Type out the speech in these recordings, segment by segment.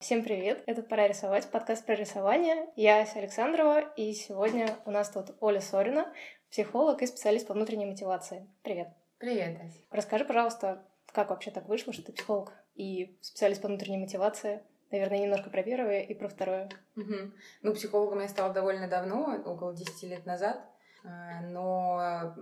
Всем привет! Это «Пора рисовать», подкаст про рисование. Я Ася Александрова, и сегодня у нас тут Оля Сорина, психолог и специалист по внутренней мотивации. Привет! Привет, Ася. Расскажи, пожалуйста, как вообще так вышло, что ты психолог и специалист по внутренней мотивации? Наверное, немножко про первое и про второе. Угу. Ну, психологом я стала довольно давно, около 10 лет назад. А, но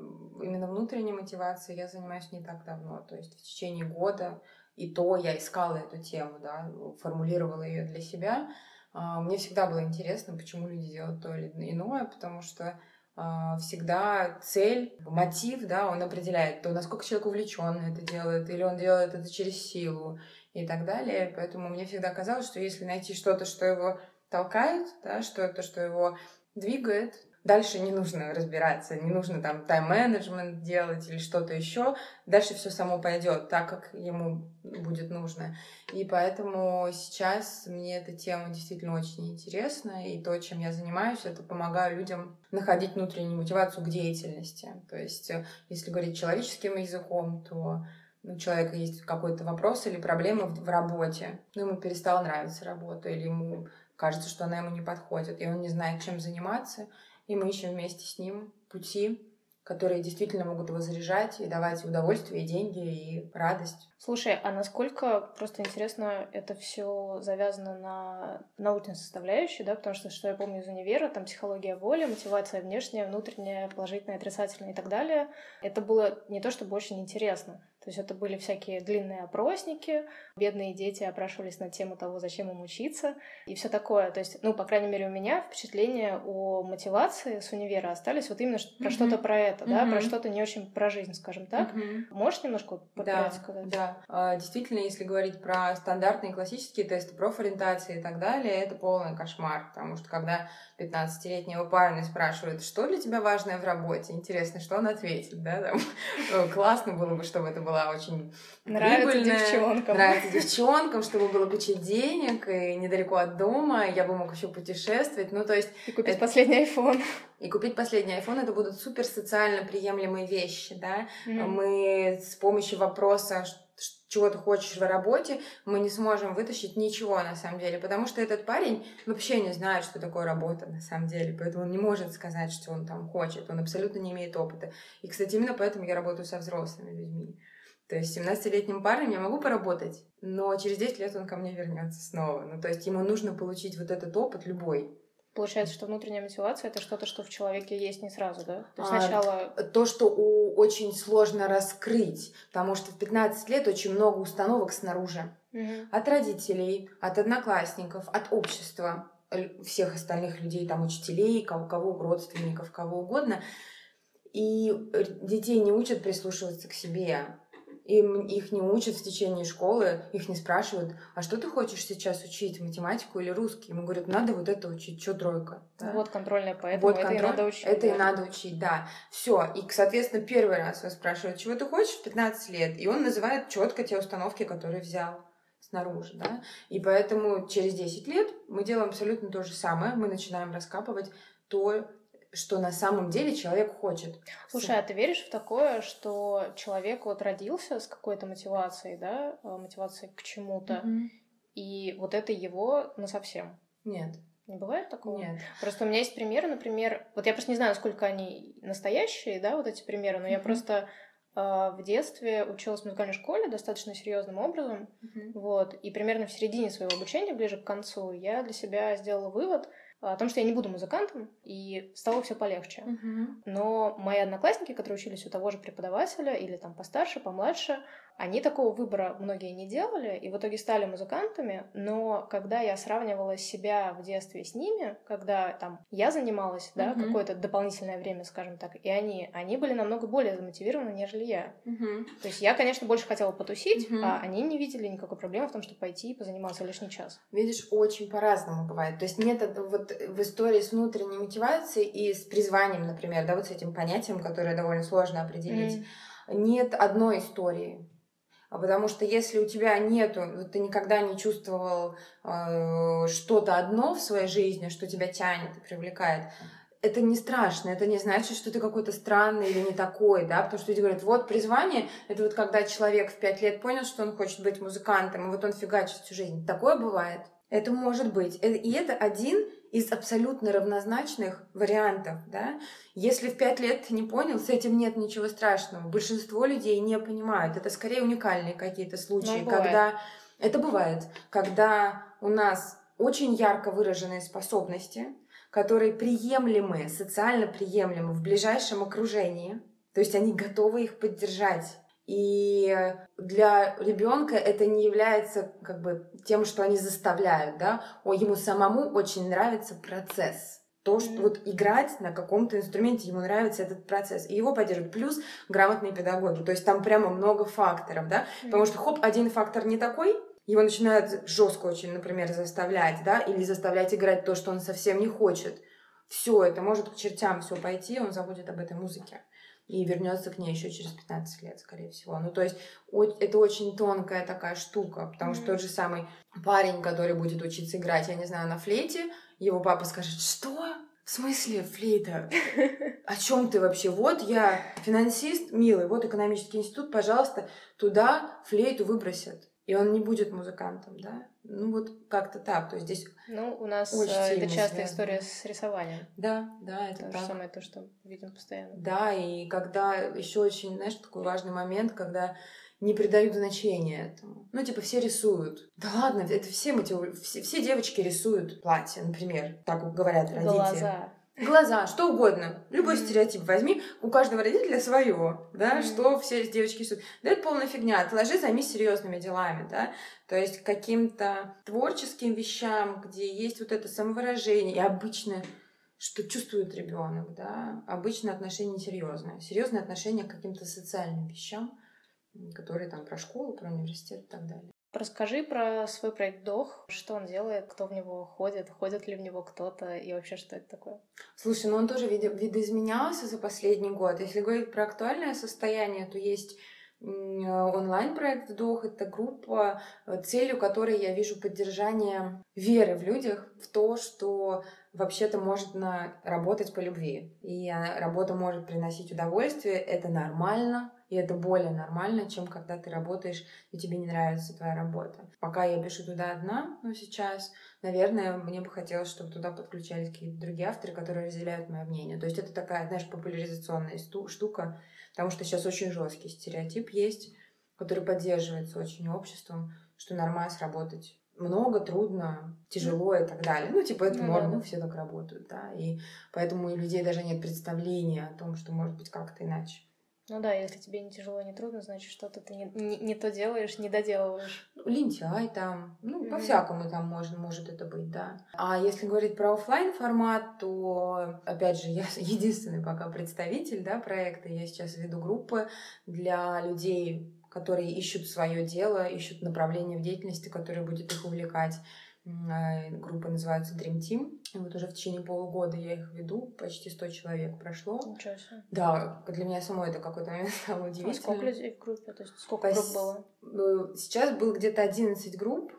именно внутренней мотивацией я занимаюсь не так давно. То есть в течение года и то я искала эту тему, да, формулировала ее для себя. А, мне всегда было интересно, почему люди делают то или иное, потому что а, всегда цель, мотив, да, он определяет то, насколько человек увлечен это делает, или он делает это через силу и так далее. Поэтому мне всегда казалось, что если найти что-то, что его толкает, да, что-то, что его двигает, Дальше не нужно разбираться, не нужно там тайм-менеджмент делать или что-то еще. Дальше все само пойдет так, как ему будет нужно. И поэтому сейчас мне эта тема действительно очень интересна. И то, чем я занимаюсь, это помогаю людям находить внутреннюю мотивацию к деятельности. То есть, если говорить человеческим языком, то у человека есть какой-то вопрос или проблема в, в работе, ну, ему перестала нравиться работа, или ему кажется, что она ему не подходит, и он не знает, чем заниматься, и мы ищем вместе с ним пути, которые действительно могут его заряжать и давать удовольствие, и деньги, и радость. Слушай, а насколько, просто интересно, это все завязано на научной составляющей, да, потому что, что я помню из универа, там психология воли, мотивация внешняя, внутренняя, положительная, отрицательная и так далее, это было не то чтобы очень интересно. То есть это были всякие длинные опросники, бедные дети опрашивались на тему того, зачем им учиться и все такое. То есть, ну, по крайней мере, у меня впечатления о мотивации с универа остались вот именно про mm-hmm. что-то про это, mm-hmm. да, про что-то не очень про жизнь, скажем так. Mm-hmm. Можешь немножко да, сказать? Да, а, действительно, если говорить про стандартные классические тесты, профориентации и так далее, это полный кошмар, потому что когда 15-летнего парня спрашивают, что для тебя важное в работе, интересно, что он ответит, да, там, классно было бы, чтобы это была очень Нравится девчонкам. Нравится девчонкам, чтобы было куча денег и недалеко от дома, я бы мог еще путешествовать, ну, то есть... И купить это... последний iPhone. И купить последний iPhone это будут супер социально приемлемые вещи, да. Mm. Мы с помощью вопроса, чего ты хочешь в работе, мы не сможем вытащить ничего на самом деле, потому что этот парень вообще не знает, что такое работа на самом деле, поэтому он не может сказать, что он там хочет, он абсолютно не имеет опыта. И, кстати, именно поэтому я работаю со взрослыми людьми. То есть 17-летним парнем я могу поработать, но через 10 лет он ко мне вернется снова. Ну, то есть ему нужно получить вот этот опыт любой. Получается, что внутренняя мотивация это что-то, что в человеке есть не сразу, да? То есть сначала. А, то, что у, очень сложно раскрыть, потому что в 15 лет очень много установок снаружи. Угу. От родителей, от одноклассников, от общества, всех остальных людей, там, учителей, кого, кого родственников, кого угодно. И детей не учат прислушиваться к себе. Им их не учат в течение школы, их не спрашивают, а что ты хочешь сейчас учить, математику или русский? Ему говорят, надо вот это учить, что тройка? Да? Вот контрольная, поэтому вот это контроль, и надо учить. Это да. и надо учить, да. Все. И, соответственно, первый раз он спрашивает, чего ты хочешь в 15 лет? И он называет четко те установки, которые взял снаружи, да. И поэтому через 10 лет мы делаем абсолютно то же самое. Мы начинаем раскапывать то, что на самом деле человек хочет. Слушай, а ты веришь в такое, что человек вот родился с какой-то мотивацией, да, э, мотивацией к чему-то, mm-hmm. и вот это его на совсем? Нет. Не бывает такого? Нет. Просто у меня есть примеры, например, вот я просто не знаю, насколько они настоящие, да, вот эти примеры, но mm-hmm. я просто э, в детстве училась в музыкальной школе достаточно серьезным образом, mm-hmm. вот, и примерно в середине своего обучения, ближе к концу, я для себя сделала вывод, о том, что я не буду музыкантом, и стало все полегче. Uh-huh. Но мои одноклассники, которые учились у того же преподавателя, или там постарше, помладше, они такого выбора многие не делали и в итоге стали музыкантами, но когда я сравнивала себя в детстве с ними, когда там я занималась, да, uh-huh. какое-то дополнительное время, скажем так, и они, они были намного более замотивированы, нежели я. Uh-huh. То есть я, конечно, больше хотела потусить, uh-huh. а они не видели никакой проблемы в том, чтобы пойти и позаниматься лишний час. Видишь, очень по-разному бывает. То есть нет вот в истории с внутренней мотивацией и с призванием, например, да, вот с этим понятием, которое довольно сложно определить, mm. нет одной истории. А потому что если у тебя нету, ты никогда не чувствовал э, что-то одно в своей жизни, что тебя тянет и привлекает, это не страшно, это не значит, что ты какой-то странный или не такой, да, потому что люди говорят, вот призвание, это вот когда человек в пять лет понял, что он хочет быть музыкантом, и вот он фигачит всю жизнь. Такое бывает. Это может быть. Э, и это один из абсолютно равнозначных вариантов, да. Если в пять лет не понял, с этим нет ничего страшного. Большинство людей не понимают. Это скорее уникальные какие-то случаи, Ну, когда... Это бывает, когда у нас очень ярко выраженные способности, которые приемлемы, социально приемлемы в ближайшем окружении, то есть они готовы их поддержать. И для ребенка это не является как бы тем, что они заставляют, да, о, ему самому очень нравится процесс. То, что вот играть на каком-то инструменте, ему нравится этот процесс. И его поддерживают. Плюс грамотные педагоги. То есть там прямо много факторов, да. Потому что, хоп, один фактор не такой, его начинают жестко очень, например, заставлять, да, или заставлять играть то, что он совсем не хочет. Все, это может к чертям все пойти, он забудет об этой музыке. И вернется к ней еще через 15 лет, скорее всего. Ну, то есть, это очень тонкая такая штука, потому что Мгм. тот же самый парень, который будет учиться играть, я не знаю, на флейте, его папа скажет, что? В смысле флейта? О чем ты вообще? Вот я финансист, милый, вот экономический институт, пожалуйста, туда флейту выбросят. И он не будет музыкантом, да? Ну вот как-то так. То есть здесь, Ну, у нас Очень э, это сильно частая связано. история с рисованием. да, да, это То же так. самое то, что видим постоянно. Да, и когда еще очень, знаешь, такой важный момент, когда не придают значения этому. Ну, типа, все рисуют. Да ладно, это все мотив... все, все девочки рисуют платье, например. Так говорят родители. Глаза. Глаза, что угодно. Любой стереотип возьми. У каждого родителя свое, да, что все девочки рисуют. Да это полная фигня. Отложи, займись серьезными делами, да. То есть каким-то творческим вещам, где есть вот это самовыражение. И обычно что чувствует ребенок, да, обычно отношение серьезное. Серьезное отношение к каким-то социальным вещам, которые там про школу, про университет и так далее. Расскажи про свой проект Дох, что он делает, кто в него ходит, ходит ли в него кто-то и вообще что это такое. Слушай, ну он тоже видоизменялся за последний год. Если говорить про актуальное состояние, то есть онлайн-проект «Вдох» — это группа, целью которой я вижу поддержание веры в людях, в то, что вообще-то можно работать по любви. И э, работа может приносить удовольствие, это нормально, и это более нормально, чем когда ты работаешь, и тебе не нравится твоя работа. Пока я пишу туда одна, ну, сейчас, наверное, мне бы хотелось, чтобы туда подключались какие-то другие авторы, которые разделяют мое мнение. То есть это такая, знаешь, популяризационная штука, потому что сейчас очень жесткий стереотип есть, который поддерживается очень обществом, что нормально работать много, трудно, тяжело и так далее. Ну, типа, это Ну норма, да. все так работают, да. И поэтому у людей даже нет представления о том, что может быть как-то иначе. Ну да, если тебе не тяжело, не трудно, значит, что-то ты не, не, не то делаешь, не доделываешь. Ну, лентяй там, ну, Мгм. по-всякому там может, может это быть, да. А если говорить про оффлайн формат, то, опять же, я единственный пока представитель, да, проекта. Я сейчас веду группы для людей, которые ищут свое дело, ищут направление в деятельности, которое будет их увлекать. Э, Группа называется Dream Team. И вот уже в течение полугода я их веду, почти 100 человек прошло. Ничего себе. Да, для меня самой это какой-то момент стало А удивительно. сколько людей в группе? То есть сколько Пос- групп было? Э, Сейчас было где-то 11 групп,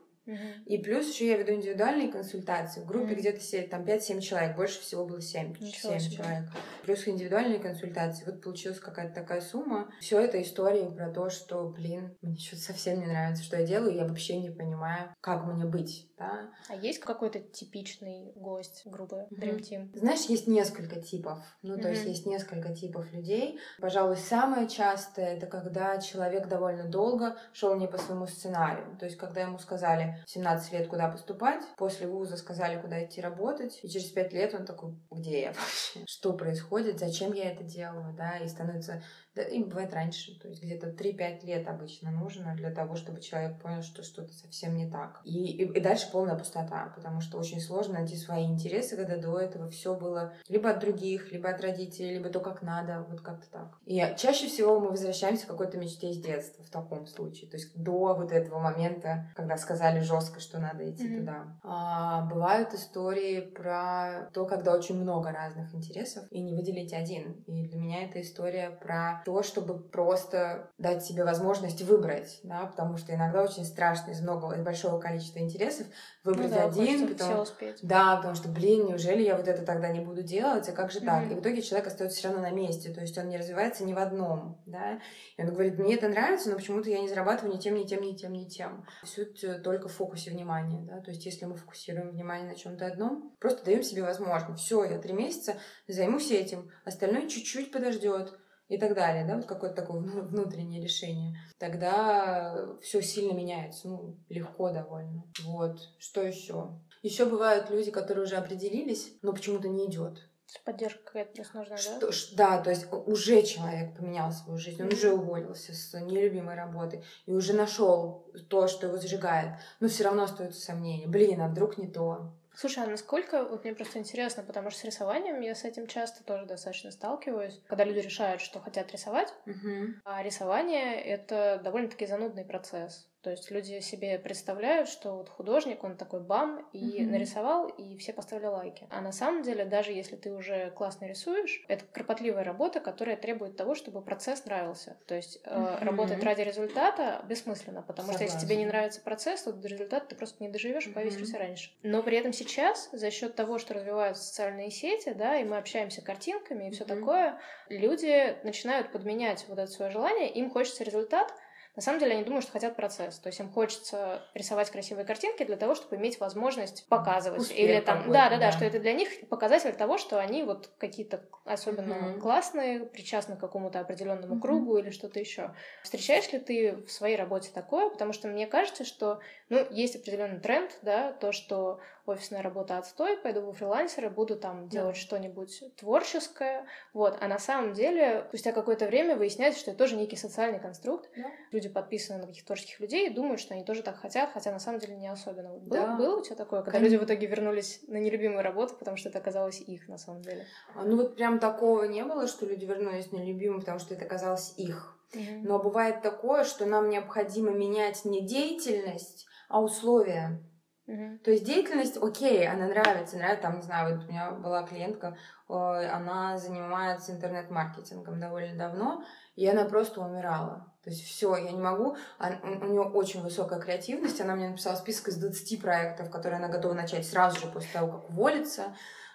И плюс еще я веду индивидуальные консультации. В группе где-то се- там 5-7 человек, больше всего было 7, Ничего 7 себе. человек. Плюс индивидуальные консультации. Вот получилась какая-то такая сумма. Все это истории про то, что, блин, мне что-то совсем не нравится, что я делаю, я вообще не понимаю, как мне быть, да. А есть какой-то типичный гость группы. Dream Team? Знаешь, есть несколько типов. Ну, то есть есть несколько типов людей. Пожалуй, самое частое это когда человек довольно долго шел не по своему сценарию. То есть, когда ему сказали в 17 лет, куда поступать, после вуза сказали, куда идти работать, и через 5 лет он такой, где я вообще? Что происходит? Зачем я это делаю? Да, и становится да, и бывает раньше, то есть где-то 3-5 лет обычно нужно для того, чтобы человек понял, что что-то совсем не так. И, и, и дальше полная пустота, потому что очень сложно найти свои интересы, когда до этого все было либо от других, либо от родителей, либо то, как надо, вот как-то так. И чаще всего мы возвращаемся к какой-то мечте из детства в таком случае, то есть до вот этого момента, когда сказали жестко, что надо идти Мгм. туда. А, бывают истории про то, когда очень много разных интересов, и не выделить один. И для меня это история про то, чтобы просто дать себе возможность выбрать, да, потому что иногда очень страшно из многого, из большого количества интересов выбрать ну, да, один, потому... успеть. да, потому что, блин, неужели я вот это тогда не буду делать, а как же mm-hmm. так? И в итоге человек остается все равно на месте, то есть он не развивается ни в одном, да, и он говорит, мне это нравится, но почему-то я не зарабатываю ни тем, ни тем, ни тем, ни тем. Суть э, только в фокусе внимания, да, то есть если мы фокусируем внимание на чем-то одном, просто даем себе возможность, все, я три месяца займусь этим, остальное чуть-чуть подождет и так далее, да, вот какое-то такое внутреннее решение, тогда все сильно меняется, ну, легко довольно. Вот, что еще? Еще бывают люди, которые уже определились, но почему-то не идет. Поддержка какая-то просто нужна, что, да? Да, то есть уже человек поменял свою жизнь, он уже уволился с нелюбимой работы и уже нашел то, что его зажигает, но все равно остаются сомнения. Блин, а вдруг не то? Слушай, а насколько, вот мне просто интересно, потому что с рисованием я с этим часто тоже достаточно сталкиваюсь, когда люди решают, что хотят рисовать, угу. а рисование — это довольно-таки занудный процесс. То есть люди себе представляют, что вот художник, он такой бам, и mm-hmm. нарисовал, и все поставили лайки. А на самом деле, даже если ты уже классно рисуешь, это кропотливая работа, которая требует того, чтобы процесс нравился. То есть mm-hmm. работать ради результата бессмысленно, потому Согласна. что если тебе не нравится процесс, то до результата ты просто не доживешь, mm-hmm. повесишься раньше. Но при этом сейчас, за счет того, что развиваются социальные сети, да, и мы общаемся картинками и все mm-hmm. такое, люди начинают подменять вот это свое желание, им хочется результат, на самом деле они думают, что хотят процесс. То есть им хочется рисовать красивые картинки для того, чтобы иметь возможность показывать. Успех Или там, да, да, да, что это для них показатель того, что они вот какие-то особенно uh-huh. классные, причастны к какому-то определенному uh-huh. кругу или что-то еще. Встречаешь ли ты в своей работе такое? Потому что мне кажется, что ну, есть определенный тренд, да, то, что офисная работа отстой, пойду во фрилансеры, буду там делать да. что-нибудь творческое, вот, а на самом деле спустя какое-то время выясняется, что это тоже некий социальный конструкт, да. люди подписаны на каких-то творческих людей и думают, что они тоже так хотят, хотя на самом деле не особенно. Вот было, да. было у тебя такое, когда Конечно. люди в итоге вернулись на нелюбимую работу, потому что это оказалось их на самом деле? А, ну вот прям такого не было, что люди вернулись на нелюбимую, потому что это оказалось их. Mm-hmm. Но бывает такое, что нам необходимо менять не деятельность, а условия. Uh-huh. То есть деятельность, окей, она нравится, нравится, там, не знаю, вот у меня была клиентка, она занимается интернет-маркетингом довольно давно, и она просто умирала. То есть все, я не могу. у нее очень высокая креативность. Она мне написала список из 20 проектов, которые она готова начать сразу же после того, как уволится.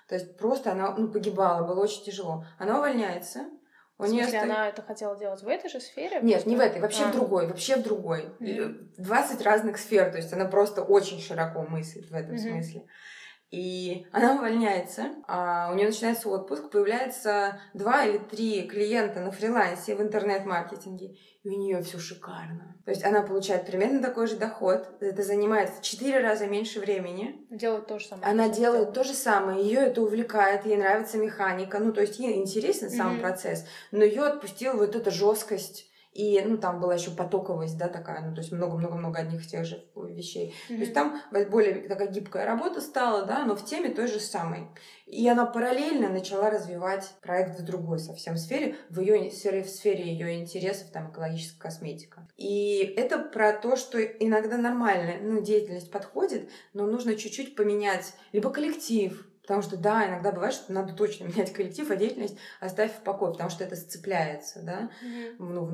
То есть просто она ну, погибала, было очень тяжело. Она увольняется, у нее смысле, она это хотела делать в этой же сфере? Нет, просто... не в этой, вообще а. в другой, вообще в другой. Mm-hmm. 20 разных сфер, то есть она просто очень широко мыслит в этом mm-hmm. смысле. И она увольняется, а у нее начинается отпуск, появляется два или три клиента на фрилансе в интернет-маркетинге, и у нее все шикарно. То есть она получает примерно такой же доход, это занимает в четыре раза меньше времени. Делает то же самое. Она делает то же самое, ее это увлекает, ей нравится механика, ну то есть ей интересен сам mm-hmm. процесс, но ее отпустила вот эта жесткость и, ну, там была еще потоковость, да, такая, ну, то есть много-много-много одних и тех же вещей. Mm-hmm. То есть там более такая гибкая работа стала, да, но в теме той же самой. И она параллельно начала развивать проект в другой совсем сфере, в ее сфере, в сфере ее интересов, там, экологическая косметика. И это про то, что иногда нормально, ну, деятельность подходит, но нужно чуть-чуть поменять либо коллектив, Потому что, да, иногда бывает, что надо точно менять коллектив, а деятельность оставь в покое, потому что это сцепляется, да. Mm-hmm. Ну,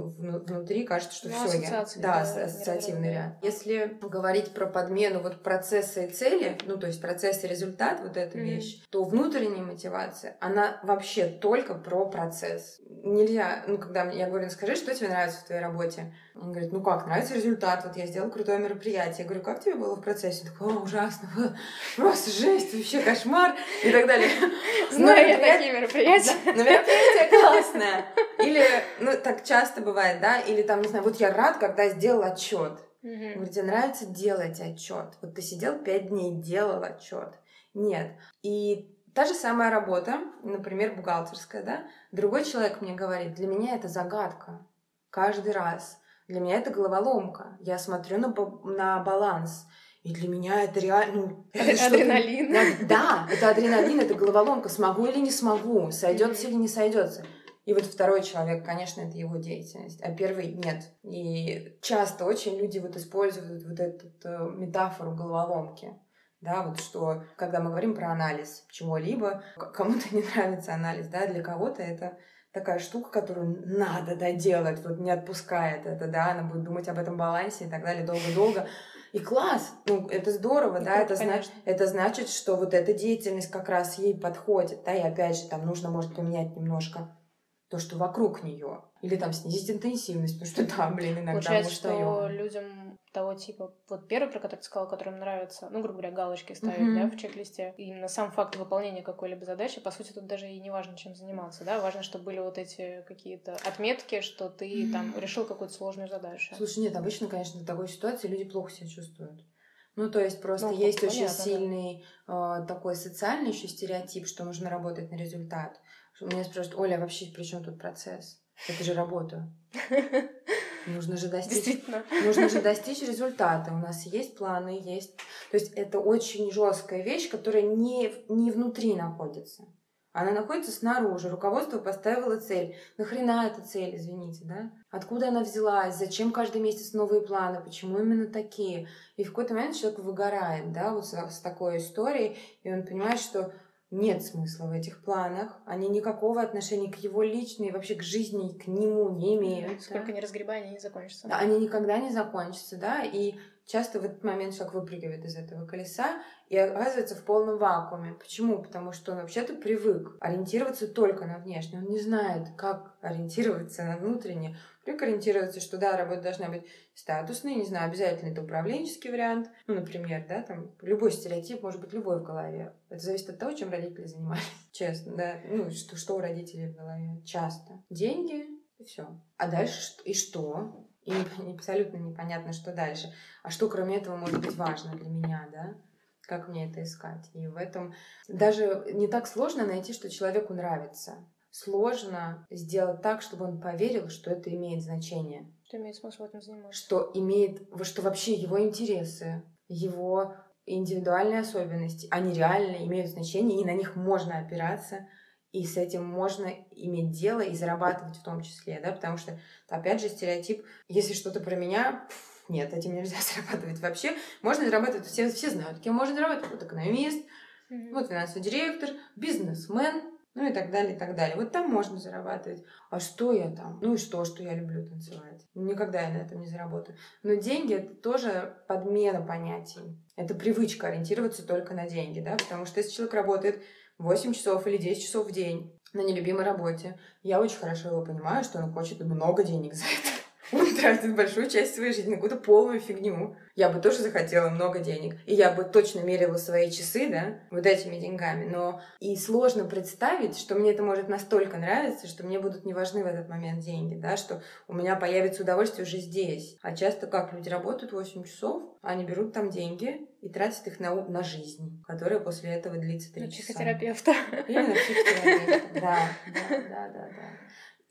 внутри кажется, что ну, все я... Да, да ассоциативный ряд. Если говорить про подмену вот процесса и цели, ну, то есть процесс и результат, вот эта mm-hmm. вещь, то внутренняя мотивация, она вообще только про процесс. Нельзя, ну, когда я говорю, «Ну, скажи, что тебе нравится в твоей работе, он говорит, ну как, нравится результат, вот я сделал крутое мероприятие. Я говорю, как тебе было в процессе? Он такой, о, ужасно, просто жесть, вообще кошмар и так далее. Знаю я такие мероприятия. Но мероприятие классное. Или, ну так часто бывает, да, или там, не знаю, вот я рад, когда сделал отчет. Говорит, тебе нравится делать отчет. Вот ты сидел пять дней, делал отчет. Нет. И та же самая работа, например, бухгалтерская, да, другой человек мне говорит, для меня это загадка каждый раз. Для меня это головоломка. Я смотрю на, на баланс. И для меня это реально... Ну, это адреналин. Да, это адреналин, это головоломка. Смогу или не смогу, сойдется или не сойдется. И вот второй человек, конечно, это его деятельность, а первый нет. И часто очень люди вот используют вот эту э, метафору головоломки. Да, вот что, когда мы говорим про анализ чего-либо, кому-то не нравится анализ, да, для кого-то это такая штука, которую надо доделать, вот не отпускает это, да, она будет думать об этом балансе и так далее долго-долго. И класс, ну, это здорово, и да, это, зна- это значит, что вот эта деятельность как раз ей подходит, да, и опять же, там нужно, может, поменять немножко то, что вокруг нее. Или там снизить интенсивность, потому что да, блин, иногда Получается, что людям того типа, вот первый, про который ты сказала, который им нравится, ну, грубо говоря, галочки ставить, mm-hmm. да, в чек-листе, именно сам факт выполнения какой-либо задачи, по сути, тут даже и не важно, чем заниматься, да, важно, чтобы были вот эти какие-то отметки, что ты mm-hmm. там решил какую-то сложную задачу. Слушай, нет, обычно, конечно, в такой ситуации люди плохо себя чувствуют. Ну, то есть просто ну, есть понятно, очень сильный да. э, такой социальный еще стереотип, что нужно работать на результат. Меня спрашивают, Оля, а вообще при чем тут процесс? Это же работа. Нужно же достичь, нужно же достичь результата. У нас есть планы, есть. То есть это очень жесткая вещь, которая не, не внутри находится. Она находится снаружи. Руководство поставило цель. Нахрена эта цель, извините, да? Откуда она взялась? Зачем каждый месяц новые планы? Почему именно такие? И в какой-то момент человек выгорает, да, вот с, с такой историей, и он понимает, что нет смысла в этих планах. Они никакого отношения к его личной, вообще к жизни, к нему не имеют. Сколько да? не разгребай, они не закончатся. Да, они никогда не закончатся, да. И часто в этот момент человек выпрыгивает из этого колеса и оказывается в полном вакууме. Почему? Потому что он вообще-то привык ориентироваться только на внешнее. Он не знает, как ориентироваться на внутреннее. Привык ориентироваться, что да, работа должна быть статусной, не знаю, обязательно это управленческий вариант. Ну, например, да, там любой стереотип может быть любой в голове. Это зависит от того, чем родители занимались. Честно, да. Ну, что, что у родителей в голове? Часто. Деньги и все. А дальше и что? И абсолютно непонятно, что дальше. А что кроме этого может быть важно для меня, да? как мне это искать. И в этом даже не так сложно найти, что человеку нравится. Сложно сделать так, чтобы он поверил, что это имеет значение. Что имеет смысл этим заниматься. Что имеет, что вообще его интересы, его индивидуальные особенности, они реально имеют значение, и на них можно опираться, и с этим можно иметь дело и зарабатывать в том числе, да, потому что, опять же, стереотип, если что-то про меня, нет, этим нельзя зарабатывать вообще. Можно зарабатывать, все, все знают, кем можно зарабатывать. Вот экономист, mm-hmm. вот финансовый директор, бизнесмен, ну и так далее, и так далее. Вот там можно зарабатывать. А что я там? Ну и что, что я люблю танцевать? Никогда я на этом не заработаю. Но деньги — это тоже подмена понятий. Это привычка ориентироваться только на деньги, да, потому что если человек работает 8 часов или 10 часов в день на нелюбимой работе, я очень хорошо его понимаю, что он хочет много денег за это. Он тратит большую часть своей жизни на какую-то полную фигню. Я бы тоже захотела много денег. И я бы точно мерила свои часы, да, вот этими деньгами. Но и сложно представить, что мне это может настолько нравиться, что мне будут не важны в этот момент деньги, да, что у меня появится удовольствие уже здесь. А часто как люди работают 8 часов, они берут там деньги и тратят их на, на жизнь, которая после этого длится 3 на часа. психотерапевта. Или на психотерапевта, да, да, да, да, да.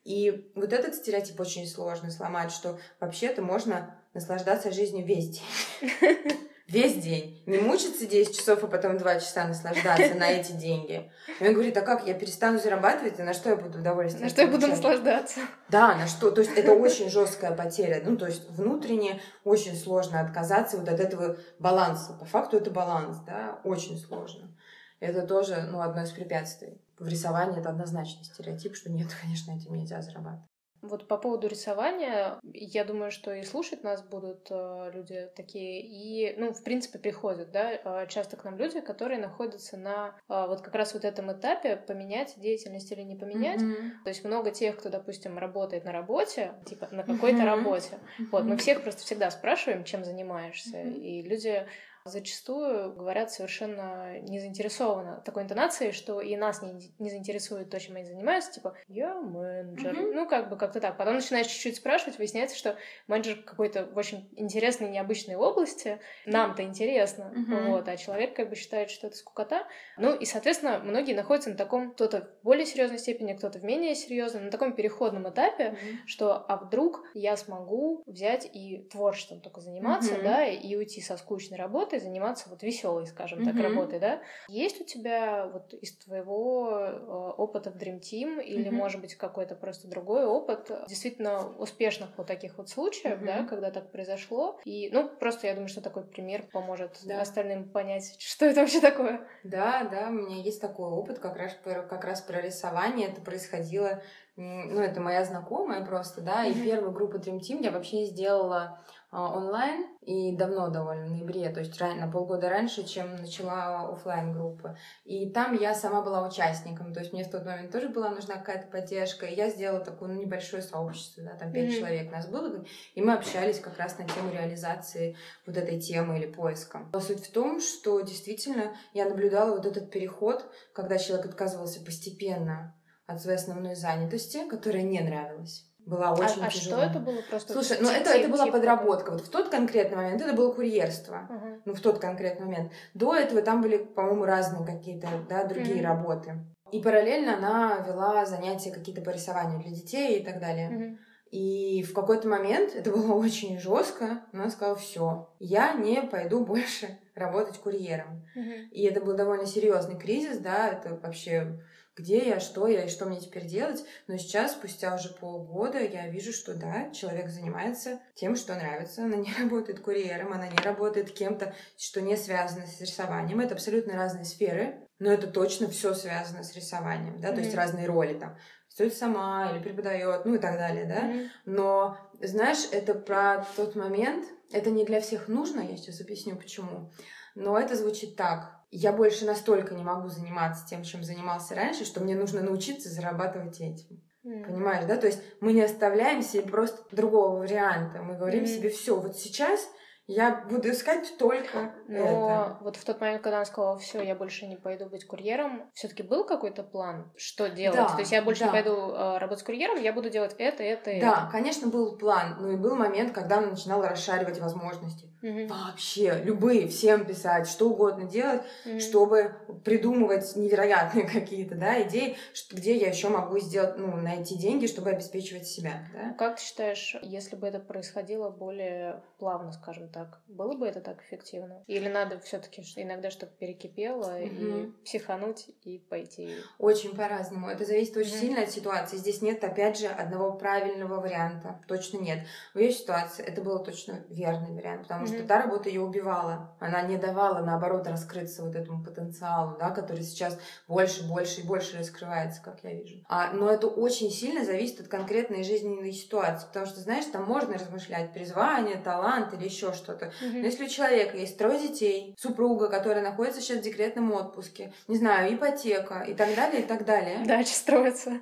И вот этот стереотип очень сложно сломать, что вообще-то можно наслаждаться жизнью весь день. Весь день. Не мучиться 10 часов, а потом 2 часа наслаждаться на эти деньги. И он говорит, а как, я перестану зарабатывать, и на что я буду удовольствие? На что я буду наслаждаться? Да, на что. То есть это очень жесткая потеря. Ну, то есть внутренне очень сложно отказаться вот от этого баланса. По факту это баланс, да, очень сложно. Это тоже, ну, одно из препятствий в рисовании это однозначно стереотип, что нет, конечно, этим нельзя зарабатывать. Вот по поводу рисования, я думаю, что и слушать нас будут э, люди такие, и, ну, в принципе, приходят, да, э, часто к нам люди, которые находятся на э, вот как раз вот этом этапе поменять деятельность или не поменять. Mm-hmm. То есть много тех, кто, допустим, работает на работе, типа на какой-то mm-hmm. работе. Mm-hmm. Вот, мы всех просто всегда спрашиваем, чем занимаешься, mm-hmm. и люди зачастую говорят совершенно не заинтересованно такой интонацией, что и нас не, не заинтересует то, чем они занимаются, типа «я менеджер». Mm-hmm. Ну, как бы как-то так. Потом начинаешь чуть-чуть спрашивать, выясняется, что менеджер какой-то в очень интересной, необычной области, нам-то интересно, mm-hmm. вот, а человек как бы считает, что это скукота. Ну, и, соответственно, многие находятся на таком, кто-то в более серьезной степени, кто-то в менее серьезном, на таком переходном этапе, mm-hmm. что а вдруг я смогу взять и творчеством только заниматься, mm-hmm. да, и уйти со скучной работы, работой заниматься вот веселой, скажем mm-hmm. так, работой, да? Есть у тебя вот из твоего э, опыта в Dream Team или, mm-hmm. может быть, какой-то просто другой опыт действительно успешных вот таких вот случаев, mm-hmm. да, когда так произошло? И, ну, просто я думаю, что такой пример поможет да. остальным понять, что это вообще такое. Да, да, у меня есть такой опыт как раз, как раз про рисование. Это происходило ну, это моя знакомая просто, да, и первую группу Dream Team я вообще сделала онлайн и давно довольно, в ноябре, то есть на полгода раньше, чем начала офлайн группы. И там я сама была участником, то есть мне в тот момент тоже была нужна какая-то поддержка, и я сделала такое ну, небольшое сообщество, да, там пять mm-hmm. человек нас было, и мы общались как раз на тему реализации вот этой темы или поиска. Но суть в том, что действительно я наблюдала вот этот переход, когда человек отказывался постепенно от своей основной занятости, которая не нравилась была очень а, тяжело. А что это было просто? Слушай, ну это, это была подработка. Вот в тот конкретный момент это было курьерство. Uh-huh. Ну, в тот конкретный момент. До этого там были, по-моему, разные какие-то, да, другие uh-huh. работы. И параллельно она вела занятия какие-то по рисованию для детей и так далее. Uh-huh. И в какой-то момент это было очень жестко. Она сказала: все, я не пойду больше работать курьером. Uh-huh. И это был довольно серьезный кризис, да, это вообще где я, что я и что мне теперь делать. Но сейчас, спустя уже полгода, я вижу, что да, человек занимается тем, что нравится. Она не работает курьером, она не работает кем-то, что не связано с рисованием. Это абсолютно разные сферы, но это точно все связано с рисованием, да, mm-hmm. то есть разные роли там. Стоит сама или преподает, ну и так далее, да. Mm-hmm. Но, знаешь, это про тот момент, это не для всех нужно, я сейчас объясню почему. Но это звучит так я больше настолько не могу заниматься тем, чем занимался раньше, что мне нужно научиться зарабатывать этим. Mm. Понимаешь, да? То есть мы не оставляем себе просто другого варианта. Мы говорим mm. себе, все, вот сейчас я буду искать только Но это. вот в тот момент, когда она сказала, все, я больше не пойду быть курьером, все-таки был какой-то план, что делать? Да, То есть я больше да. не пойду э, работать курьером, я буду делать это, это, да, это. конечно, был план. Но и был момент, когда она начинала расшаривать возможности. Угу. Вообще, любые, всем писать, что угодно делать, Угу. чтобы придумывать невероятные какие-то да, идеи, где я еще могу сделать, ну, найти деньги, чтобы обеспечивать себя. Да? Как ты считаешь, если бы это происходило более плавно, скажем так, было бы это так эффективно? Или надо все-таки иногда чтобы перекипело Мгм. и психануть и пойти? Очень по-разному. Это зависит очень Мгм. сильно от ситуации. Здесь нет, опять же, одного правильного варианта. Точно нет. В ее ситуации это был точно верный вариант, потому что Мгм. та работа ее убивала. Она не давала, наоборот, раскрыться вот этому потенциалу, да, который сейчас больше, больше и больше раскрывается, как я вижу. А, но это очень сильно зависит от конкретной жизненной ситуации, потому что, знаешь, там можно размышлять призвание, талант или еще что-то. Мгм. Но если у человека есть трое детей, супруга, которая находится сейчас в декретном отпуске, не знаю, ипотека и так далее, и так далее. Дача строится.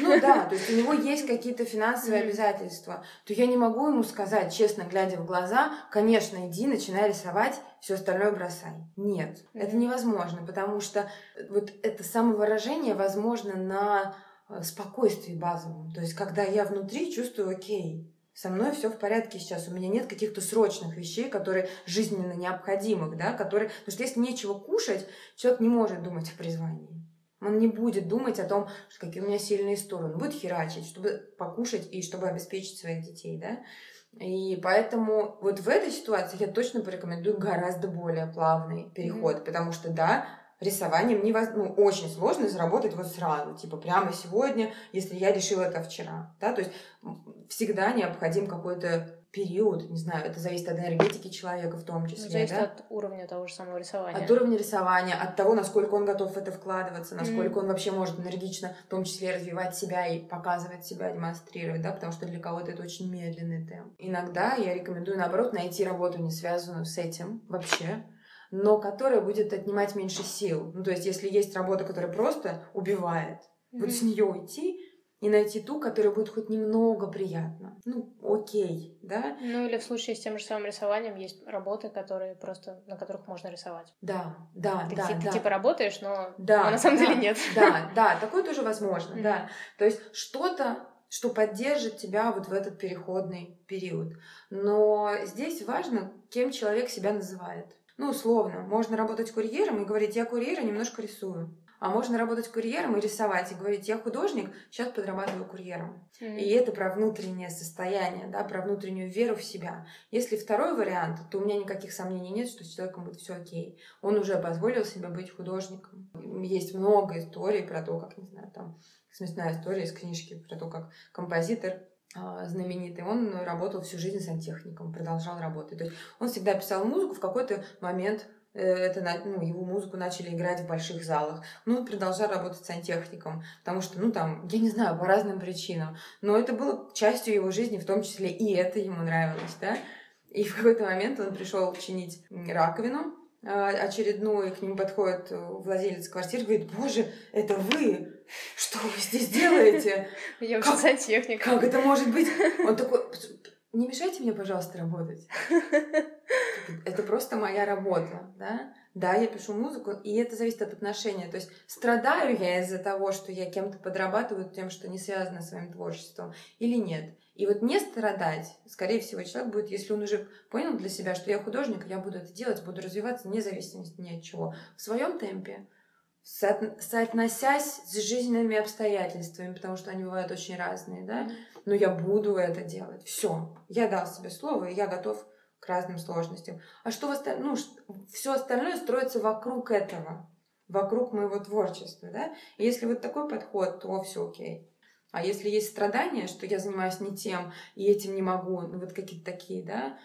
Ну да, то есть у него есть какие-то финансовые обязательства, то я не могу ему сказать, честно глядя в глаза, конечно, иди, начинай рисовать, все остальное бросай. Нет, это невозможно, потому что вот это самовыражение возможно на э, спокойствии базовом. То есть, когда я внутри чувствую, окей, со мной все в порядке сейчас, у меня нет каких-то срочных вещей, которые жизненно необходимых, да, которые... Потому что если нечего кушать, человек не может думать о призвании. Он не будет думать о том, какие у меня сильные стороны. Он будет херачить, чтобы покушать и чтобы обеспечить своих детей, да. И поэтому вот в этой ситуации я точно порекомендую гораздо более плавный переход, потому что, да, рисованием невоз... ну, очень сложно заработать вот сразу, типа прямо сегодня, если я решила это вчера, да, то есть всегда необходим какой-то период, не знаю, это зависит от энергетики человека в том числе, Зависит да? от уровня того же самого рисования. От уровня рисования, от того, насколько он готов в это вкладываться, насколько он вообще может энергично, в том числе, развивать себя и показывать себя, демонстрировать, да, потому что для кого-то это очень медленный темп. Иногда я рекомендую, наоборот, найти работу, не связанную с этим вообще, но которая будет отнимать меньше сил. Ну, то есть, если есть работа, которая просто убивает, вот с нее уйти и найти ту, которая будет хоть немного приятна. Ну, окей, да? Ну или в случае с тем же самым рисованием есть работы, которые просто на которых можно рисовать. Да, да, Ты, да, ты да. типа работаешь, но, Да, но на самом да, деле нет. Да, да, такое тоже возможно, да. То есть что-то, что поддержит тебя вот в этот переходный период. Но здесь важно, кем человек себя называет. Ну, условно, можно работать курьером и говорить, я курьер и немножко рисую. А можно работать курьером и рисовать, и говорить, я художник, сейчас подрабатываю курьером. Мгм. И это про внутреннее состояние, да, про внутреннюю веру в себя. Если второй вариант, то у меня никаких сомнений нет, что с человеком будет все окей. Он уже позволил себе быть художником. Есть много историй про то, как, не знаю, там, смешная история из книжки про то, как композитор а, знаменитый, он работал всю жизнь сантехником, продолжал работать. То есть он всегда писал музыку, в какой-то момент это, ну, его музыку начали играть в больших залах. Ну, он продолжал работать сантехником, потому что, ну, там, я не знаю, по разным причинам. Но это было частью его жизни, в том числе и это ему нравилось, да. И в какой-то момент он пришел чинить раковину, а, очередную, к нему подходит э, владелец квартиры, говорит, боже, это вы? Что вы здесь делаете? Я уже сантехник. Как это может быть? Он такой, не мешайте мне, пожалуйста, работать. Это просто моя работа, да? Да, я пишу музыку, и это зависит от отношения. То есть страдаю я из-за того, что я кем-то подрабатываю тем, что не связано с своим творчеством, или нет. И вот не страдать, скорее всего, человек будет, если он уже понял для себя, что я художник, я буду это делать, буду развиваться вне зависимости ни от чего, в своем темпе, со- соотносясь с жизненными обстоятельствами, потому что они бывают очень разные, да, но я буду это делать. Все, я дал себе слово, и я готов к разным сложностям. А что в остальном, ну, все остальное строится вокруг этого, вокруг моего творчества, да. И если вот такой подход, то все окей. А если есть страдания, что я занимаюсь не тем и этим не могу, ну вот какие-то такие, да,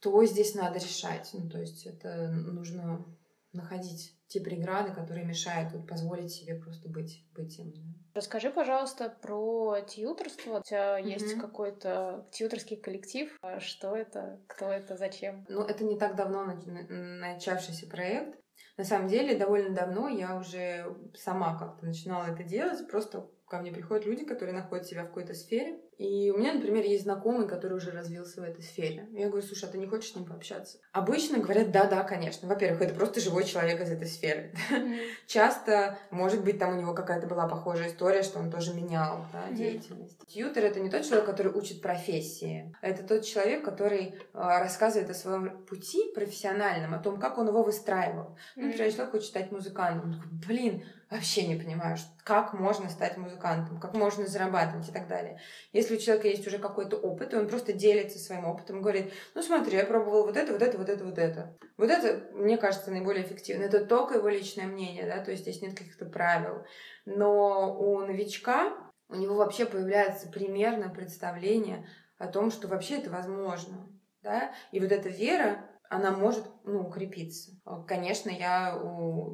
то здесь надо решать. Ну, то есть это нужно находить те преграды, которые мешают вот, позволить себе просто быть, быть им. Расскажи, пожалуйста, про тьюторство. У тебя mm-hmm. есть какой-то тьюторский коллектив. А что это? Кто это? Зачем? Ну, это не так давно начавшийся проект. На самом деле, довольно давно я уже сама как-то начинала это делать, просто ко мне приходят люди, которые находят себя в какой-то сфере. И у меня, например, есть знакомый, который уже развился в этой сфере. Я говорю, слушай, а ты не хочешь с ним пообщаться? Обычно говорят, да-да, конечно. Во-первых, это просто живой человек из этой сферы. Mm-hmm. Часто, может быть, там у него какая-то была похожая история, что он тоже менял да, деятельность. Mm-hmm. Тьютер — это не тот человек, который учит профессии. Это тот человек, который э, рассказывает о своем пути профессиональном, о том, как он его выстраивал. Mm-hmm. Например, человек хочет стать музыкантом. Он такой, блин, вообще не понимаю, как можно стать музыкантом, как можно зарабатывать и так далее. Если у человека есть уже какой-то опыт, и он просто делится своим опытом, говорит, ну смотри, я пробовал вот это, вот это, вот это, вот это. Вот это, мне кажется, наиболее эффективно. Это только его личное мнение, да, то есть здесь нет каких-то правил. Но у новичка, у него вообще появляется примерное представление о том, что вообще это возможно. Да? И вот эта вера, она может ну, укрепиться. Конечно, я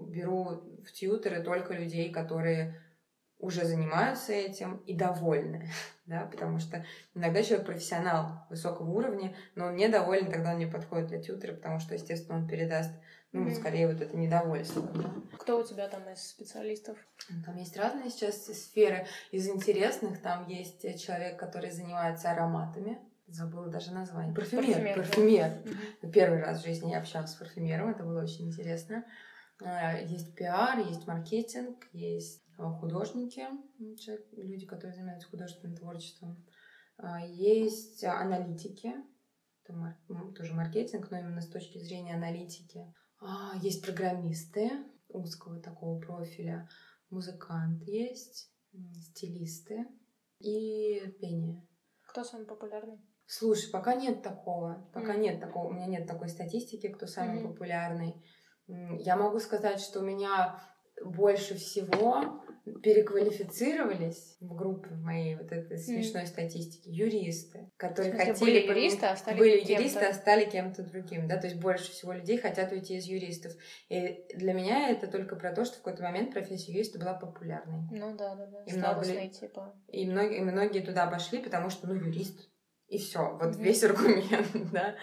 беру в тьютеры только людей, которые уже занимаются этим и довольны, да, потому что иногда человек профессионал высокого уровня, но он недоволен, тогда он не подходит для тьютера, потому что, естественно, он передаст, ну, mm-hmm. скорее вот это недовольство. Да. Кто у тебя там из специалистов? Там есть разные сейчас сферы. Из интересных там есть человек, который занимается ароматами, забыла даже название. Парфюмер. Парфюмер. парфюмер. Mm-hmm. Первый раз в жизни я общалась с парфюмером, это было очень интересно. А, есть пиар, есть маркетинг, есть художники, люди, которые занимаются художественным творчеством. А, есть аналитики, это тоже маркетинг, но именно с точки зрения аналитики. Есть программисты узкого такого профиля, музыкант есть, стилисты и пение. Кто самый популярный? Слушай, пока нет такого. Пока mm. нет такого. У меня нет такой статистики, кто самый mm. популярный. Я могу сказать, что у меня больше всего переквалифицировались в группе в моей вот этой смешной mm. статистики юристы, которые смысле, хотели были юристы, а стали были кем-то. юристы, а стали кем-то другим, да, то есть больше всего людей хотят уйти из юристов. И для меня это только про то, что в какой-то момент профессия юриста была популярной. Ну да, да, да. И многие, типа. И многие, и многие туда пошли, потому что ну юрист и все, вот mm-hmm. весь аргумент, да.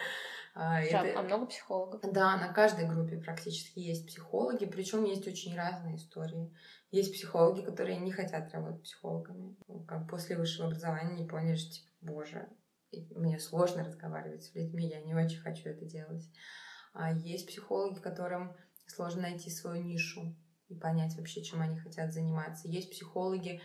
А, это... а много психологов? Да, на каждой группе практически есть психологи, причем есть очень разные истории. Есть психологи, которые не хотят работать психологами. Ну, как после высшего образования не поняли, что, типа, боже, мне сложно разговаривать с людьми, я не очень хочу это делать. А есть психологи, которым сложно найти свою нишу и понять вообще, чем они хотят заниматься. Есть психологи,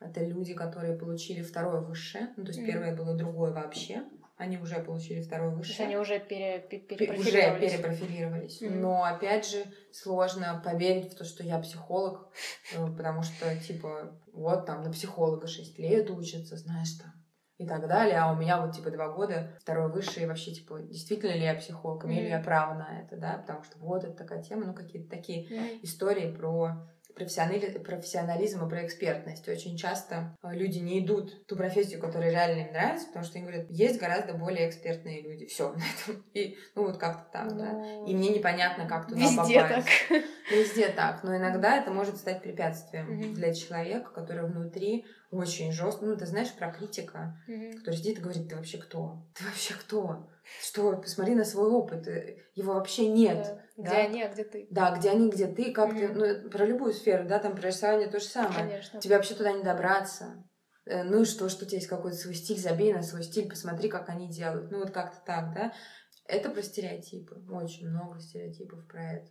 это люди, которые получили второе высшее, ну, то есть mm-hmm. первое было другое вообще, они уже получили второе высшее. То есть они уже пере, перепрофилировались. Уже перепрофилировались. Mm-hmm. Но опять же, сложно поверить в то, что я психолог, э, потому что, типа, вот там на психолога 6 лет учатся, знаешь, там, и так далее, а у меня вот, типа, два года, второе высшее, и вообще, типа, действительно ли я психолог, имею mm-hmm. ли я право на это, да, потому что вот это такая тема, ну, какие-то такие mm-hmm. истории про профессионализм и про экспертность. Очень часто э, люди не идут в ту профессию, которая реально им нравится, потому что им говорят, есть гораздо более экспертные люди. Все. И, ну, вот как-то так, да. Ну, И мне непонятно, как туда Везде попасть. так. Везде так. Но иногда это может стать препятствием mm-hmm. для человека, который внутри очень жестко. Ну, ты знаешь про критика, mm-hmm. который сидит и говорит, ты вообще кто? Ты вообще кто? Что, посмотри на свой опыт, э, его вообще нет. Да. Где они, а где ты? Да, где они, где ты, как mm-hmm. ты, ну, про любую сферу, да, там про рисование то же самое. Конечно. Тебе вообще туда не добраться. Э, ну и что, что у тебя есть какой-то свой стиль, забей на свой стиль, посмотри, как они делают. Ну вот как-то так, да. Это про стереотипы. Очень много стереотипов про это.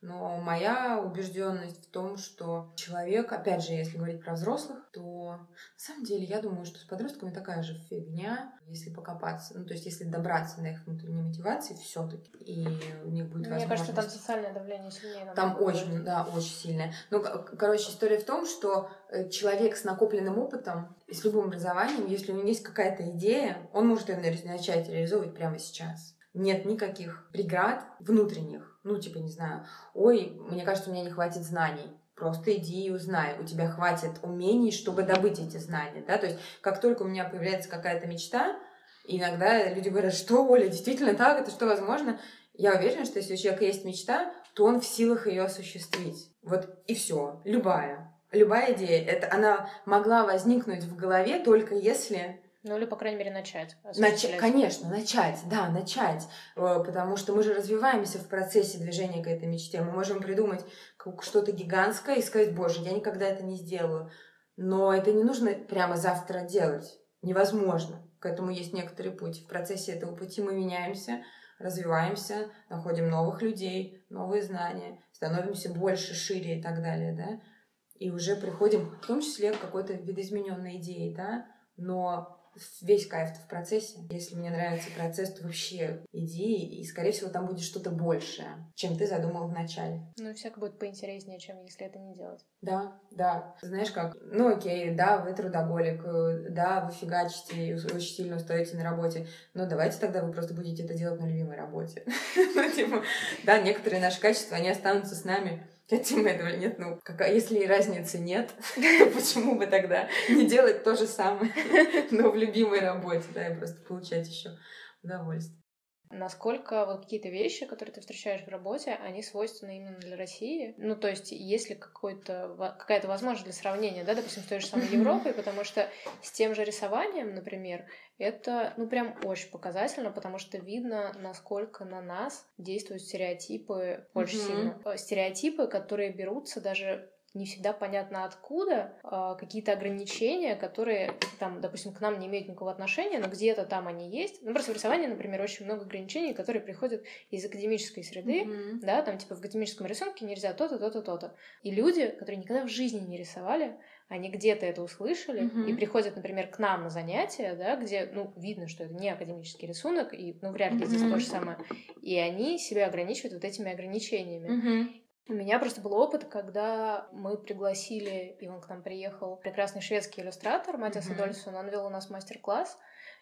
Но моя убежденность в том, что человек, опять же, если говорить про взрослых, то на самом деле я думаю, что с подростками такая же фигня, если покопаться. Ну, то есть, если добраться до их внутренней мотивации все-таки, и у них будет Мне возможность... кажется, там социальное давление сильнее. Там очень, будет. да, очень сильное. Ну, короче, история в том, что э, человек с накопленным опытом и с любым образованием, если у него есть какая-то идея, он может ее начать реализовывать прямо сейчас нет никаких преград внутренних. Ну, типа, не знаю, ой, мне кажется, у меня не хватит знаний. Просто иди и узнай. У тебя хватит умений, чтобы добыть эти знания. Да? То есть, как только у меня появляется какая-то мечта, иногда люди говорят, что, Оля, действительно так, это что возможно? Я уверена, что если у человека есть мечта, то он в силах ее осуществить. Вот и все. Любая. Любая идея. Это она могла возникнуть в голове только если ну или, по крайней мере, начать. Нач... Конечно, начать, да, начать. Э, потому что мы же развиваемся в процессе движения к этой мечте. Мы можем придумать что-то гигантское и сказать, боже, я никогда это не сделаю. Но это не нужно прямо завтра делать. Невозможно. К этому есть некоторый путь. В процессе этого пути мы меняемся, развиваемся, находим новых людей, новые знания, становимся больше, шире и так далее, да. И уже приходим, в том числе, к какой-то видоизмененной идее, да. Но весь кайф в процессе. Если мне нравится процесс, то вообще иди, и, скорее всего, там будет что-то большее, чем ты задумал в начале. Ну, всяко будет поинтереснее, чем если это не делать. Да, да. Знаешь как? Ну, окей, да, вы трудоголик, э, да, вы фигачите и очень сильно устаете на работе, но давайте тогда вы просто будете это делать на любимой работе. Ну, типа, да, некоторые наши качества, они останутся с нами Мы этого нет, ну, какая, если разницы нет, почему бы тогда не делать то же самое, но в любимой работе, да, и просто получать еще удовольствие. Насколько вот какие-то вещи, которые ты встречаешь в работе, они свойственны именно для России? Ну, то есть, есть ли какая-то возможность для сравнения, да, допустим, с той же самой Европой, потому что с тем же рисованием, например, это, ну, прям очень показательно, потому что видно, насколько на нас действуют стереотипы очень сильно. Э, стереотипы, которые берутся даже не всегда понятно откуда, а, какие-то ограничения, которые, там, допустим, к нам не имеют никакого отношения, но где-то там они есть. Ну, просто в рисовании, например, очень много ограничений, которые приходят из академической среды, mm-hmm. да, там, типа, в академическом рисунке нельзя то-то, то-то, то-то. И люди, которые никогда в жизни не рисовали, они где-то это услышали mm-hmm. и приходят, например, к нам на занятия, да, где, ну, видно, что это не академический рисунок, и, ну, вряд ли mm-hmm. здесь то же самое. И они себя ограничивают вот этими ограничениями. Mm-hmm. У меня просто был опыт, когда мы пригласили, и он к нам приехал, прекрасный шведский иллюстратор Матиас mm-hmm. Адольфсон, он вел у нас мастер-класс.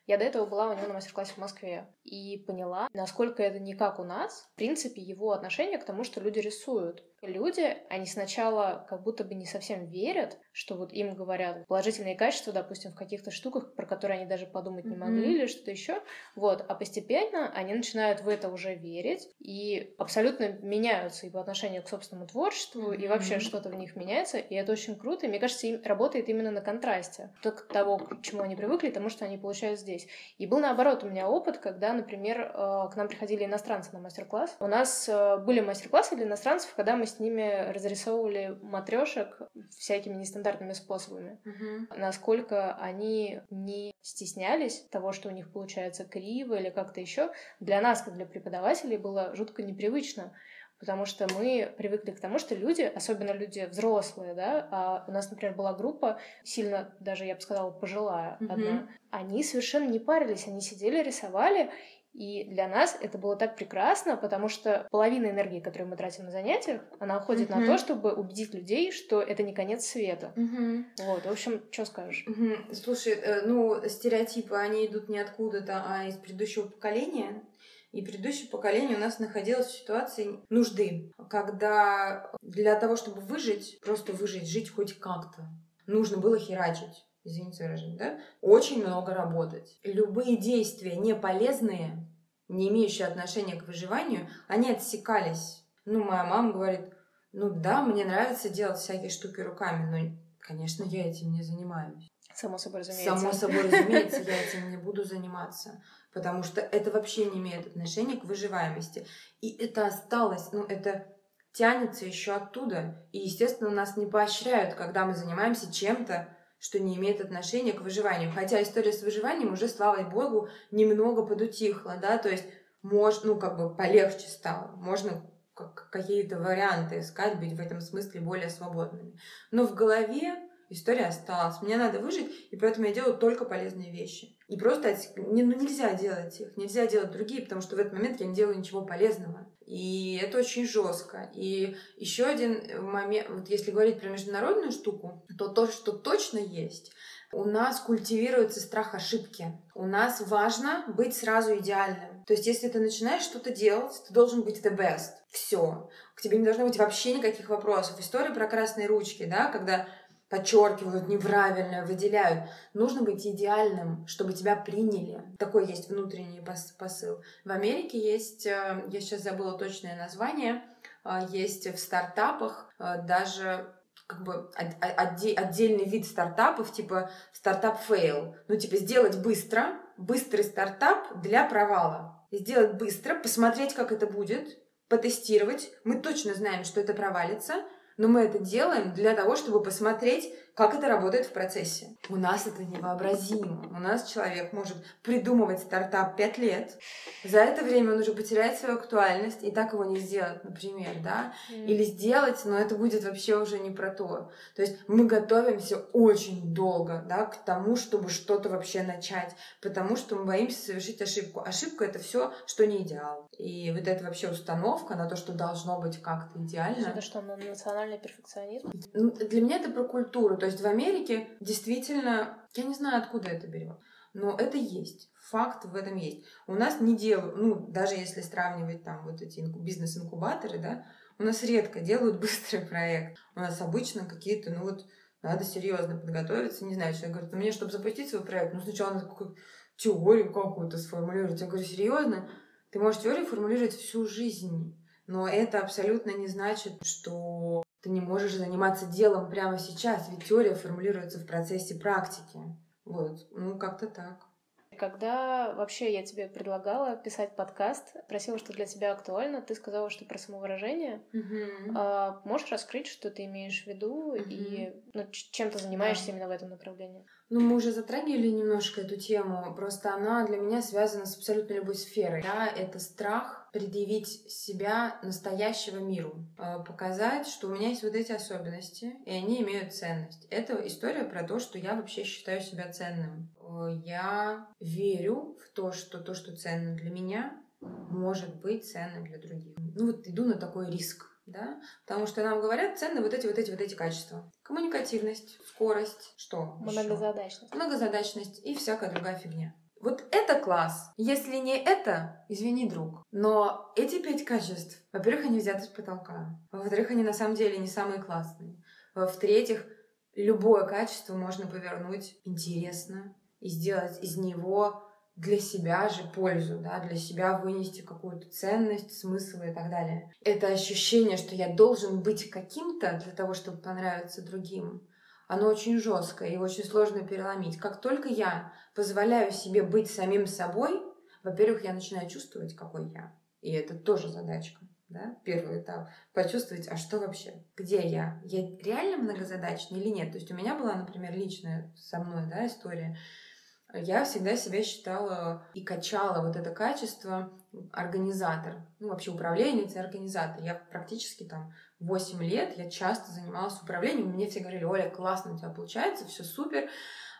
Я до этого была у него на мастер-классе в Москве и поняла, насколько это не как у нас. В принципе, его отношение к тому, что люди рисуют люди, они сначала как будто бы не совсем верят, что вот им говорят положительные качества, допустим, в каких-то штуках, про которые они даже подумать не могли mm-hmm. или что-то еще. Вот, а постепенно они начинают в это уже верить и абсолютно меняются и по отношению к собственному творчеству, mm-hmm. и вообще что-то в них меняется, и это очень круто. И мне кажется, им работает именно на контрасте. То к того, к чему они привыкли, тому, что они получают здесь. И был наоборот у меня опыт, когда, например, э, к нам приходили иностранцы на мастер-класс. У нас э, были мастер-классы для иностранцев, когда мы с ними разрисовывали матрешек всякими нестандартными способами. Угу. Насколько они не стеснялись того, что у них получается криво или как-то еще, для нас, как для преподавателей, было жутко непривычно. Потому что мы привыкли к тому, что люди, особенно люди взрослые, да, а у нас, например, была группа, сильно даже, я бы сказала, пожилая mm-hmm. одна, они совершенно не парились, они сидели, рисовали, и для нас это было так прекрасно, потому что половина энергии, которую мы тратим на занятиях, она уходит uh-huh. на то, чтобы убедить людей, что это не конец света. Uh-huh. Вот, в общем, что скажешь? Uh-huh. Слушай, э, ну, стереотипы, они идут не откуда-то, а из предыдущего поколения. И предыдущее поколение у нас находилось в ситуации нужды, когда для того, чтобы выжить, просто выжить, жить хоть как-то, нужно было херачить извините выражение, да, очень много работать. Любые действия не полезные, не имеющие отношения к выживанию, они отсекались. Ну, моя мама говорит, ну да, мне нравится делать всякие штуки руками, но, конечно, я этим не занимаюсь. Само собой разумеется. Само собой разумеется, я этим не буду заниматься, потому что это вообще не имеет отношения к выживаемости. И это осталось, ну это тянется еще оттуда. И, естественно, нас не поощряют, когда мы занимаемся чем-то, что не имеет отношения к выживанию. Хотя история с выживанием уже, слава богу, немного подутихла, да, то есть, может, ну, как бы полегче стало. Можно какие-то варианты искать, быть в этом смысле более свободными. Но в голове история осталась. Мне надо выжить, и поэтому я делаю только полезные вещи. И просто не, ну, нельзя делать их, нельзя делать другие, потому что в этот момент я не делаю ничего полезного. И это очень жестко. И еще один момент, вот если говорить про международную штуку, то то, что точно есть, у нас культивируется страх ошибки. У нас важно быть сразу идеальным. То есть, если ты начинаешь что-то делать, ты должен быть the best. Все. К тебе не должно быть вообще никаких вопросов. История про красные ручки, да, когда подчеркивают неправильно, выделяют. Нужно быть идеальным, чтобы тебя приняли. Такой есть внутренний посыл. В Америке есть, э, я сейчас забыла точное название, э, есть в стартапах э, даже как бы отдельный вид стартапов, типа стартап fail. Ну, типа сделать быстро, быстрый стартап для провала. Сделать быстро, посмотреть, как это будет, потестировать. Мы точно знаем, что это провалится, но мы это делаем для того, чтобы посмотреть, как это работает в процессе. У нас это невообразимо. У нас человек может придумывать стартап пять лет. За это время он уже потеряет свою актуальность и так его не сделать, например, да? Mm. Или сделать, но это будет вообще уже не про то. То есть мы готовимся очень долго, да, к тому, чтобы что-то вообще начать, потому что мы боимся совершить ошибку. Ошибка — это все, что не идеал. И вот эта вообще установка на то, что должно быть как-то идеально. Это что, национальный перфекционизм? Для меня это про культуру. То есть в Америке действительно, я не знаю, откуда это берет, но это есть. Факт в этом есть. У нас не делают, ну, даже если сравнивать там вот эти бизнес-инкубаторы, да, у нас редко делают быстрый проект. У нас обычно какие-то, ну вот, надо серьезно подготовиться. Не знаю, человек говорит, ну мне, чтобы запустить свой проект, ну сначала надо какую-то теорию какую-то сформулировать. Я говорю, серьезно? Ты можешь теорию формулировать всю жизнь. Но это абсолютно не значит, что ты не можешь заниматься делом прямо сейчас, ведь теория формулируется в процессе практики. Вот, ну как-то так. Когда вообще я тебе предлагала писать подкаст, просила, что для тебя актуально, ты сказала, что про самовыражение. Угу. А, можешь раскрыть, что ты имеешь в виду угу. и ну, чем ты занимаешься да. именно в этом направлении? Ну, мы уже затрагивали немножко эту тему, просто она для меня связана с абсолютно любой сферой. Да, это страх предъявить себя настоящего миру, э, показать, что у меня есть вот эти особенности, и они имеют ценность. Это история про то, что я вообще считаю себя ценным. Э, я верю в то, что то, что ценно для меня, может быть ценным для других. Ну вот иду на такой риск да, потому что нам говорят ценны вот эти, вот эти, вот эти качества. Коммуникативность, скорость, что Многозадачность. Еще? Многозадачность и всякая другая фигня. Вот это класс. Если не это, извини, друг. Но эти пять качеств, во-первых, они взяты с потолка. Во-вторых, они на самом деле не самые классные. В-третьих, любое качество можно повернуть интересно и сделать из него для себя же пользу, да, для себя вынести какую-то ценность, смысл и так далее. Это ощущение, что я должен быть каким-то для того, чтобы понравиться другим, оно очень жесткое и очень сложно переломить. Как только я позволяю себе быть самим собой, во-первых, я начинаю чувствовать, какой я. И это тоже задачка. Да? Первый этап. Почувствовать, а что вообще? Где я? Я реально многозадачный или нет? То есть у меня была, например, личная со мной да, история я всегда себя считала и качала вот это качество организатор, ну вообще управленец и организатор. Я практически там 8 лет, я часто занималась управлением, мне все говорили, Оля, классно у тебя получается, все супер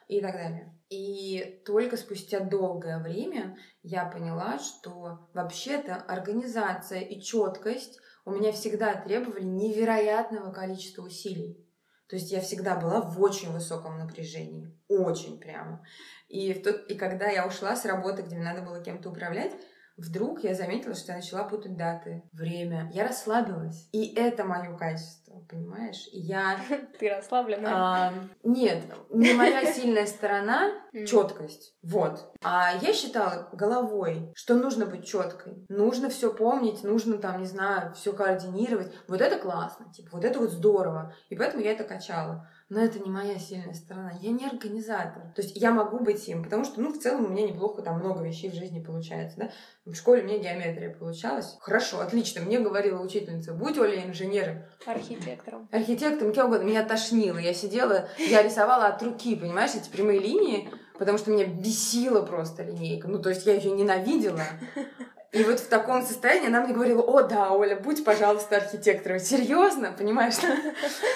и так далее. И только спустя долгое время я поняла, что вообще-то организация и четкость у меня всегда требовали невероятного количества усилий. То есть я всегда была в очень высоком напряжении. Очень прямо. И, в тот, и когда я ушла с работы, где мне надо было кем-то управлять, вдруг я заметила, что я начала путать даты, время. Я расслабилась. И это мое качество, понимаешь? И я... Ты расслаблена? А, нет, не моя сильная сторона четкость. Вот. А я считала головой, что нужно быть четкой. Нужно все помнить, нужно там, не знаю, все координировать. Вот это классно, типа, вот это вот здорово. И поэтому я это качала но это не моя сильная сторона. Я не организатор. То есть я могу быть им, потому что, ну, в целом у меня неплохо там много вещей в жизни получается, да. В школе у меня геометрия получалась. Хорошо, отлично. Мне говорила учительница, будь Оля инженером. Архитектором. Архитектором, кем угодно. Меня тошнило. Я сидела, я рисовала от руки, понимаешь, эти прямые линии, потому что меня бесила просто линейка. Ну, то есть я ее ненавидела. И вот в таком состоянии она мне говорила, о, да, Оля, будь, пожалуйста, архитектором. Серьезно, понимаешь?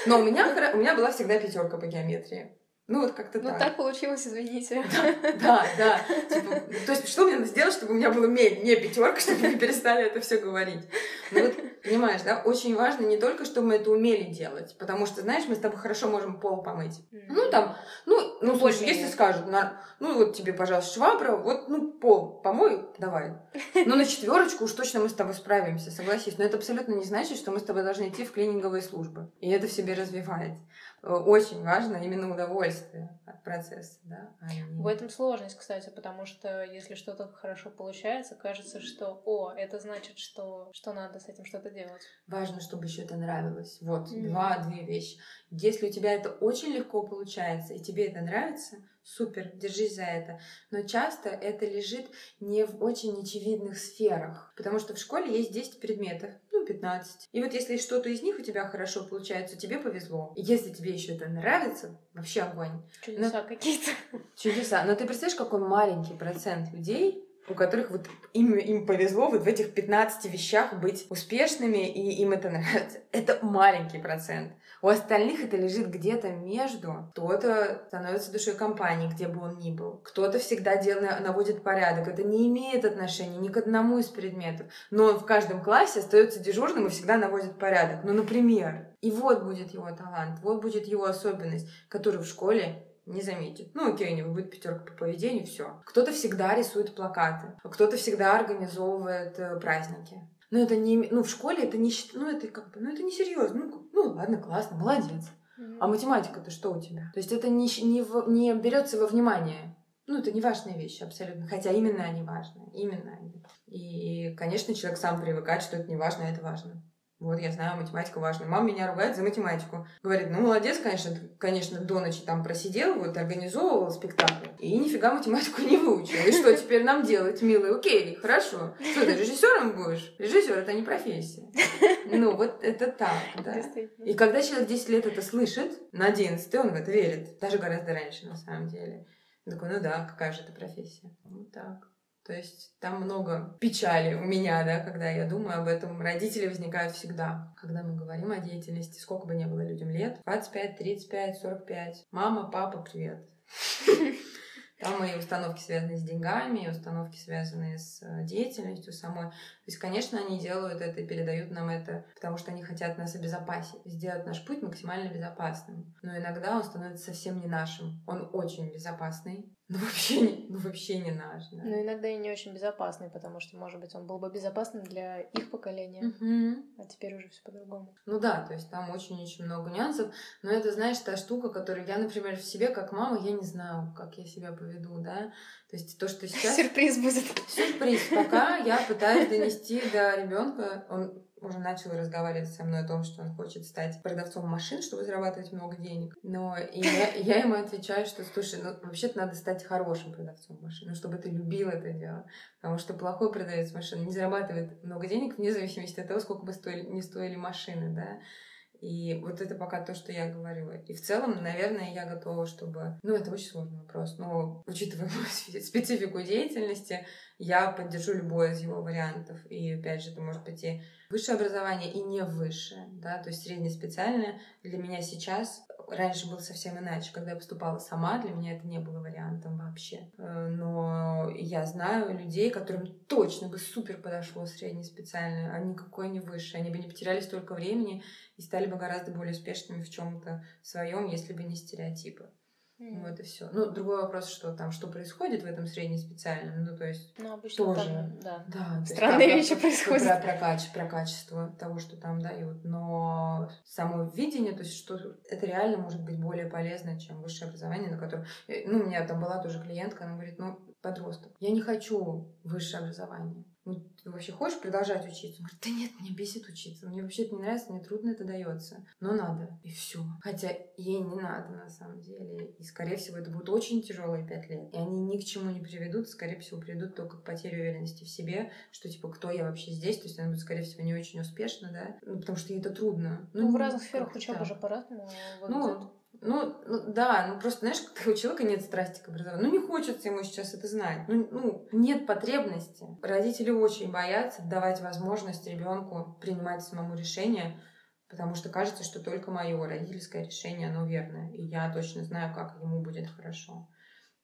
Но у меня, у меня была всегда пятерка по геометрии. Ну, вот как-то ну, так. Ну, так получилось, извините. Да, да. да. Типа, то есть, что мне надо сделать, чтобы у меня было не, не пятерка, чтобы мы перестали это все говорить? Ну, вот, понимаешь, да, очень важно не только, чтобы мы это умели делать, потому что, знаешь, мы с тобой хорошо можем пол помыть. Mm. Ну, там, ну, ну, слушай, если скажут, на, ну, вот тебе, пожалуйста, швабра, вот, ну, пол помой, давай. Ну, на четверочку уж точно мы с тобой справимся, согласись. Но это абсолютно не значит, что мы с тобой должны идти в клининговые службы. И это в себе развивать. Э, очень важно именно удовольствие от процесса, да. А не... В этом сложность, кстати, потому что если что-то хорошо получается, кажется, что, о, это значит, что, что надо с этим что-то делать. Важно, чтобы еще это нравилось. Вот, mm-hmm. два-две вещи. Если у тебя это очень легко получается, и тебе это нравится, супер, держись за это. Но часто это лежит не в очень очевидных сферах, потому что в школе есть 10 предметов, 15. И вот если что-то из них у тебя хорошо получается, тебе повезло. И если тебе еще это нравится, вообще огонь. Чудеса Но... какие-то. Чудеса. Но ты представляешь, какой маленький процент людей у которых вот им, им повезло вот в этих 15 вещах быть успешными, и им это нравится. Это маленький процент. У остальных это лежит где-то между. Кто-то становится душой компании, где бы он ни был. Кто-то всегда делает, наводит порядок. Это не имеет отношения ни к одному из предметов. Но он в каждом классе остается дежурным и всегда наводит порядок. Ну, например. И вот будет его талант, вот будет его особенность, которую в школе не заметит. Ну, окей, у него будет пятерка по поведению, все. Кто-то всегда рисует плакаты, кто-то всегда организовывает э, праздники. Но это не, ну, в школе это не, ну, это как бы, ну, это не серьезно. Ну, ну, ладно, классно, молодец. А математика-то что у тебя? То есть это не, не, не берется во внимание. Ну, это не важные вещи абсолютно. Хотя именно они важны. Именно они. И, конечно, человек сам привыкает, что это не важно, а это важно. Вот, я знаю, математика важна. Мама меня ругает за математику. Говорит, ну, молодец, конечно, конечно, до ночи там просидел, вот, организовывал спектакль. И нифига математику не выучил. И что теперь нам делать, милый? Окей, хорошо. Что, ты режиссером будешь? Режиссер — это не профессия. Ну, вот это так, да. И когда человек 10 лет это слышит, на 11 он в это верит. Даже гораздо раньше, на самом деле. Он такой, ну да, какая же это профессия? Вот так. То есть там много печали у меня, да, когда я думаю об этом. Родители возникают всегда. Когда мы говорим о деятельности, сколько бы ни было людям лет, 25, 35, 45. Мама, папа, привет. Там и установки связаны с деньгами, и установки связанные с э, деятельностью самой. То есть, конечно, они делают это и передают нам это, потому что они хотят нас обезопасить, сделать наш путь максимально безопасным. Но иногда он становится совсем не нашим. Он очень безопасный, ну вообще не, ну, вообще не наш. Да. Ну иногда и не очень безопасный, потому что, может быть, он был бы безопасным для их поколения, угу. а теперь уже все по-другому. Ну да, то есть там очень-очень много нюансов, но это, знаешь, та штука, которую я, например, в себе, как мама, я не знаю, как я себя поведу, да. То есть то, что сейчас... Сюрприз будет. Сюрприз. Пока я пытаюсь донести до ребенка, он уже начал разговаривать со мной о том, что он хочет стать продавцом машин, чтобы зарабатывать много денег. Но и я, я ему отвечаю, что, слушай, ну вообще-то надо стать хорошим продавцом машин, ну, чтобы ты любил это дело. Потому что плохой продавец машин не зарабатывает много денег вне зависимости от того, сколько бы стоили, не стоили машины, да. И вот это пока то, что я говорила. И в целом, наверное, я готова, чтобы... Ну, это очень сложный вопрос, но учитывая мою специфику деятельности, я поддержу любой из его вариантов. И опять же, это может быть и высшее образование, и не высшее. Да? То есть среднеспециальное для меня сейчас раньше было совсем иначе. Когда я поступала сама, для меня это не было вариантом вообще. Э, но я знаю людей, которым точно бы супер подошло среднеспециальное, а никакое не высшее. Они бы не потеряли столько времени и стали бы гораздо более успешными в чем-то своем, если бы не стереотипы. Mm. Вот и все. Ну, другой вопрос, что там, что происходит в этом среднеспециальном, ну, то есть ну, обычно тоже, там, да. да странные есть, вещи происходят. Про, про, качество, про качество того, что там дают, но само видение, то есть, что это реально может быть более полезно, чем высшее образование, на котором, э, ну, у меня там была тоже клиентка, она говорит, ну, подросток, я не хочу высшее образование ну, ты вообще хочешь продолжать учиться? Он говорит, да нет, мне бесит учиться. Мне вообще это не нравится, мне трудно это дается. Но надо. И все. Хотя ей не надо на самом деле. И, скорее всего, это будут очень тяжелые пять лет. И они ни к чему не приведут. Скорее всего, приведут только к потере уверенности в себе, что типа, кто я вообще здесь? То есть она будет, скорее всего, не очень успешна, да? Ну, потому что ей это трудно. Ну, ну в разных сферах учебы же по-разному Ну, ну, ну да, ну просто, знаешь, у человека нет страсти к образованию, ну не хочется ему сейчас это знать, ну, ну нет потребности. Родители очень боятся давать возможность ребенку принимать самому решение, потому что кажется, что только мое родительское решение, оно верное, и я точно знаю, как ему будет хорошо.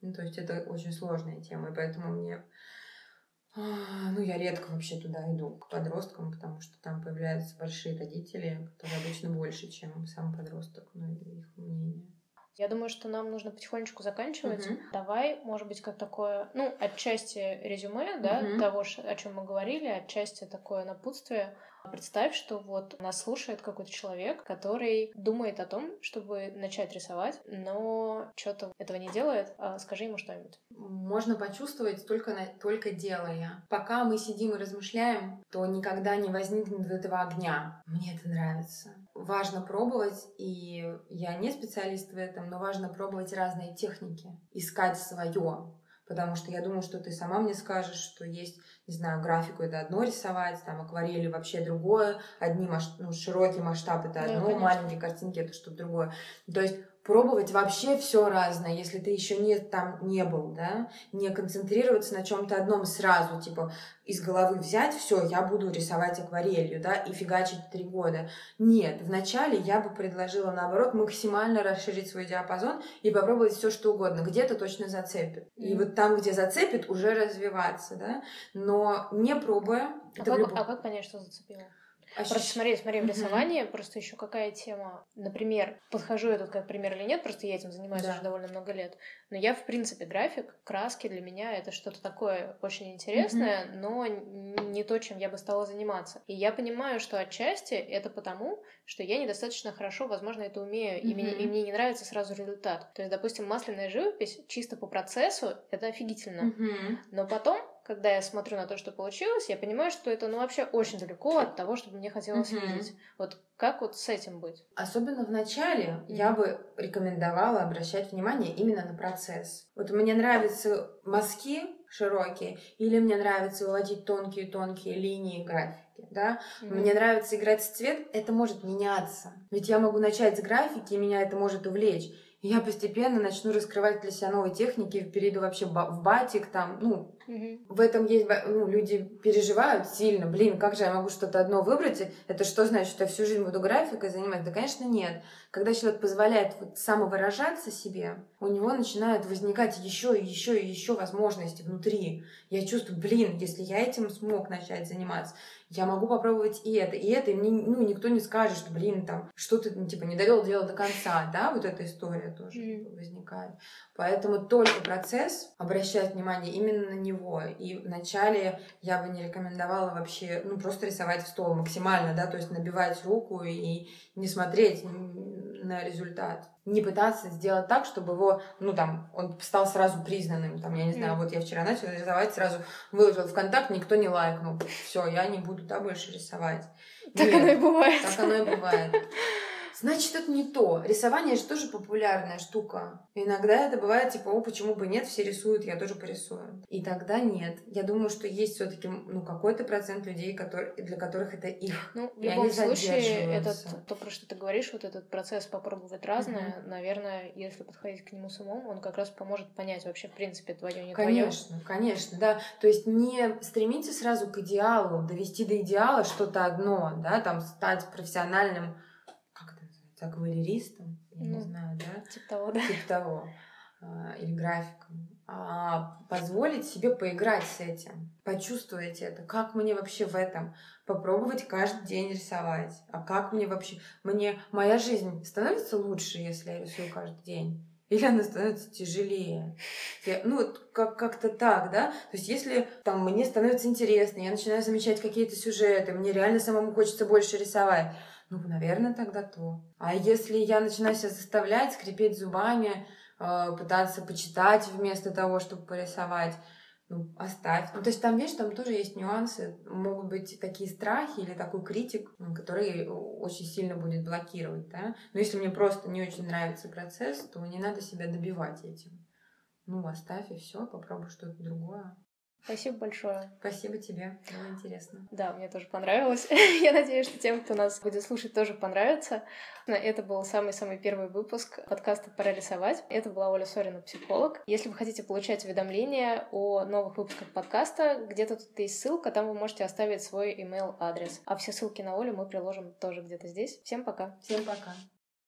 Ну, то есть это очень сложная тема, и поэтому мне ну, я редко вообще туда иду, к подросткам, потому что там появляются большие родители, которые обычно больше, чем сам подросток, ну, и их мнение. Я думаю, что нам нужно потихонечку заканчивать. Угу. Давай, может быть, как такое, ну, отчасти резюме, да, угу. того, о чем мы говорили, отчасти такое напутствие. Представь, что вот нас слушает какой-то человек, который думает о том, чтобы начать рисовать, но что-то этого не делает. А скажи ему что-нибудь. Можно почувствовать только, на, только делая. Пока мы сидим и размышляем, то никогда не возникнет этого огня. Мне это нравится. Важно пробовать, и я не специалист в этом, но важно пробовать разные техники, искать свое. Потому что я думаю, что ты сама мне скажешь, что есть не знаю, графику это одно рисовать, там акварели вообще другое, одни маш... ну, широкий масштаб это одно, да, маленькие картинки это что-то другое. То есть пробовать вообще все разное, если ты еще не там не был, да, не концентрироваться на чем-то одном сразу, типа из головы взять все, я буду рисовать акварелью, да, и фигачить три года. Нет, вначале я бы предложила наоборот максимально расширить свой диапазон и попробовать все что угодно, где-то точно зацепит. Mm. И вот там, где зацепит, уже развиваться, да, но не пробуя. А, как, любом... а как понять, что зацепило? Ощущ... Просто смотри, смотри, в рисовании угу. просто еще какая тема. Например, подхожу я тут как пример или нет, просто я этим занимаюсь да. уже довольно много лет. Но я, в принципе, график, краски для меня это что-то такое очень интересное, угу. но не то, чем я бы стала заниматься. И я понимаю, что отчасти это потому, что я недостаточно хорошо, возможно, это умею, угу. и, мне, и мне не нравится сразу результат. То есть, допустим, масляная живопись чисто по процессу это офигительно. Угу. Но потом когда я смотрю на то, что получилось, я понимаю, что это ну вообще очень далеко от того, чтобы мне хотелось mm-hmm. видеть. Вот как вот с этим быть? Особенно в начале mm-hmm. я бы рекомендовала обращать внимание именно на процесс. Вот мне нравятся мазки широкие, или мне нравится выводить тонкие-тонкие линии графики. Да? Mm-hmm. Мне нравится играть с цвет, это может меняться. Ведь я могу начать с графики, и меня это может увлечь я постепенно начну раскрывать для себя новые техники, перейду вообще в батик, там, ну, угу. в этом есть, ну, люди переживают сильно, блин, как же я могу что-то одно выбрать, это что значит, что я всю жизнь буду графикой заниматься? Да, конечно, нет. Когда человек позволяет вот самовыражаться себе, у него начинают возникать еще и еще и еще возможности внутри. Я чувствую, блин, если я этим смог начать заниматься, я могу попробовать и это, и это, и мне, ну, никто не скажет, что, блин, там, что ты, ну, типа, не довел дело до конца, да, вот эта история тоже mm. возникает. Поэтому только процесс, обращать внимание именно на него. И вначале я бы не рекомендовала вообще, ну, просто рисовать в стол максимально, да, то есть набивать руку и не смотреть на результат. Не пытаться сделать так, чтобы его, ну, там, он стал сразу признанным. Там, я не знаю, mm. вот я вчера начала рисовать, сразу выложила в контакт, никто не лайкнул. Все, я не буду, да, больше рисовать. Так Нет, оно и бывает. Так оно и бывает. Значит, это не то. Рисование же тоже популярная штука. Иногда это бывает типа, о, почему бы нет, все рисуют, я тоже порисую. И тогда нет. Я думаю, что есть все-таки ну, какой-то процент людей, которые, для которых это их. Ну, в любом случае, этот, то, про что ты говоришь, вот этот процесс попробовать разное, mm-hmm. наверное, если подходить к нему с умом, он как раз поможет понять вообще, в принципе, твое, не Конечно, твое. конечно, да. То есть не стремиться сразу к идеалу, довести до идеала что-то одно, да, там стать профессиональным акварелистом, я ну, не знаю, да? Типа того, да. Типа того. А, или графиком. А позволить себе поиграть с этим, почувствовать это, как мне вообще в этом, попробовать каждый день рисовать, а как мне вообще, мне, моя жизнь становится лучше, если я рисую каждый день, или она становится тяжелее. Я, ну, вот как- как-то так, да? То есть, если там мне становится интересно, я начинаю замечать какие-то сюжеты, мне реально самому хочется больше рисовать, ну, наверное, тогда то. А если я начинаю себя заставлять, скрипеть зубами, э, пытаться почитать вместо того, чтобы порисовать, ну, оставь. Ну, то есть там, видишь, там тоже есть нюансы. Могут быть такие страхи или такой критик, который очень сильно будет блокировать, да. Но если мне просто не очень нравится процесс, то не надо себя добивать этим. Ну, оставь и все, попробуй что-то другое. Спасибо большое. Спасибо тебе, было интересно. Да, мне тоже понравилось. Я надеюсь, что тем, кто нас будет слушать, тоже понравится. Это был самый-самый первый выпуск подкаста «Пора рисовать». Это была Оля Сорина, психолог. Если вы хотите получать уведомления о новых выпусках подкаста, где-то тут есть ссылка, там вы можете оставить свой email адрес А все ссылки на Олю мы приложим тоже где-то здесь. Всем пока. Всем пока.